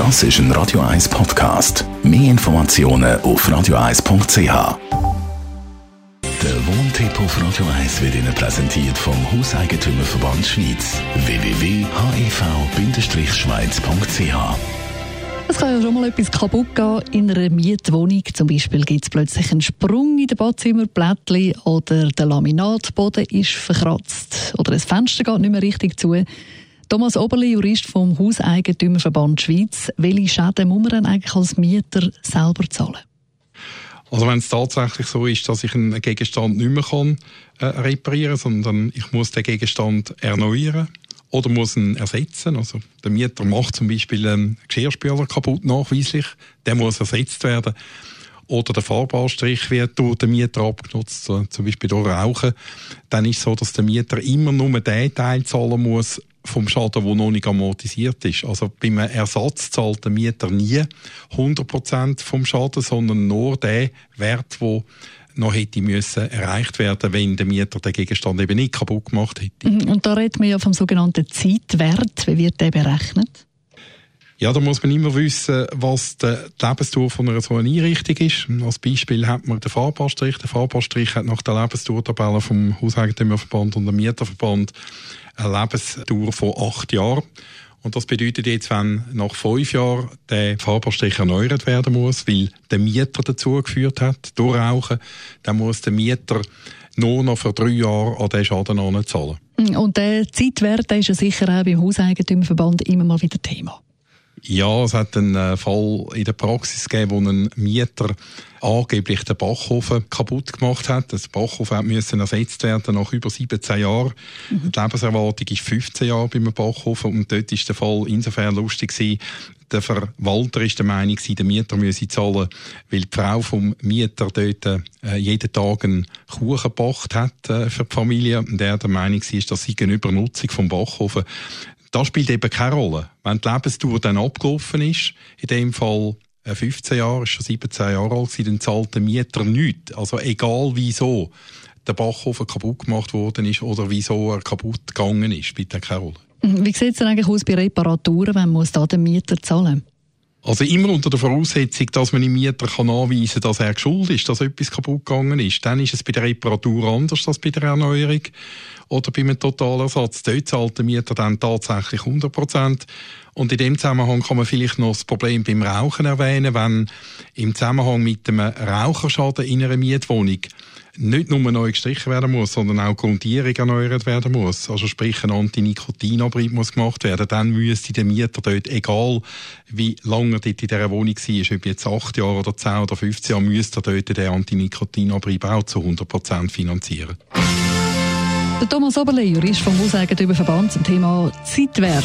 Das ist ein Radio 1 Podcast. Mehr Informationen auf radio1.ch. Der Wohntipp auf Radio 1 wird Ihnen präsentiert vom Hauseigentümerverband Schweiz. www.hev-schweiz.ch es kann ja schon mal etwas kaputt gehen in einer Mietwohnung. Zum Beispiel gibt es plötzlich einen Sprung in den Badzimmerplättchen oder der Laminatboden ist verkratzt oder das Fenster geht nicht mehr richtig zu. Thomas Oberli, Jurist vom Hauseigentümerverband Schweiz. Welche Schäden muss man denn eigentlich als Mieter selber zahlen? Also wenn es tatsächlich so ist, dass ich einen Gegenstand nicht mehr kann, äh, reparieren kann, sondern ich muss den Gegenstand erneuern oder muss ihn ersetzen. Also der Mieter macht zum Beispiel einen Geschirrspüler kaputt nachweislich, der muss ersetzt werden. Oder der Farbanstrich wird durch den Mieter abgenutzt, zum Beispiel durch Rauchen. Dann ist es so, dass der Mieter immer nur den Teil zahlen muss, vom Schaden, der noch nicht amortisiert ist. Also beim Ersatz zahlt der Mieter nie 100% vom Schaden, sondern nur den Wert, der noch hätte müssen erreicht werden, wenn der Mieter den Gegenstand eben nicht kaputt gemacht hätte. Mhm. Und da redet man ja vom sogenannten Zeitwert. Wie wird der berechnet? Ja, da muss man immer wissen, was die Lebensdauer von einer so einer Einrichtung ist. Als Beispiel hat man den Farbanstrich. Der Farbanstrich hat nach der Lebensdauertabelle vom Hauseigentümerverband und dem Mieterverband eine Lebensdauer von acht Jahren. Und das bedeutet jetzt, wenn nach fünf Jahren der Farbanstrich erneuert werden muss, weil der Mieter dazu geführt hat, durch Rauchen, dann muss der Mieter nur noch für drei Jahre an diesen Schaden zahlen. Und der Zeitwert der ist ja sicher auch beim Hauseigentümerverband immer mal wieder Thema. Ja, es hat einen äh, Fall in der Praxis gegeben, wo ein Mieter angeblich den Bachhofen kaputt gemacht hat. Das Bachhofen musste ersetzt werden nach über 17 Jahren. Mhm. Die Lebenserwartung ist 15 Jahre beim Bachhofen und dort ist der Fall insofern lustig gewesen, der Verwalter ist der Meinung, der Mieter müsse zahlen, weil die Frau vom Mieter dort äh, jeden Tag einen Kuchen gebracht hat äh, für die Familie. Und er der Meinung war, dass sie eine Übernutzung vom Bachhofen das spielt eben keine Rolle. Wenn die Lebensdauer dann abgelaufen ist, in dem Fall 15 äh, Jahre, ist schon 17 Jahre alt, dann zahlt der Mieter nichts. Also egal wieso der Bachhofen kaputt gemacht worden ist oder wieso er kaputt gegangen ist, spielt keine Rolle. Mhm. Wie sieht es denn eigentlich aus bei Reparaturen, wenn muss da der Mieter zahlen? Also immer unter der Voraussetzung, dass man dem Mieter kann nachweisen kann, dass er schuld ist, dass etwas kaputt gegangen ist. Dann ist es bei der Reparatur anders als bei der Erneuerung oder bei einem Totalersatz. Dort zahlt der Mieter dann tatsächlich 100 Prozent. Und in dem Zusammenhang kann man vielleicht noch das Problem beim Rauchen erwähnen, wenn im Zusammenhang mit einem Raucherschaden in einer Mietwohnung nicht nur neu gestrichen werden muss, sondern auch Grundierung erneuert werden muss. Also sprich, ein Anti-Nikotin-Abrieb muss gemacht werden. Dann müsste der Mieter dort, egal wie lange er dort in dieser Wohnung war, ob jetzt acht Jahre oder zehn oder 15 Jahre, müsste er dort den Anti-Nikotin-Abrieb auch zu 100 Prozent finanzieren. Der Thomas Oberle, Jurist vom Hauseigentümerverband zum Thema Zeitwert.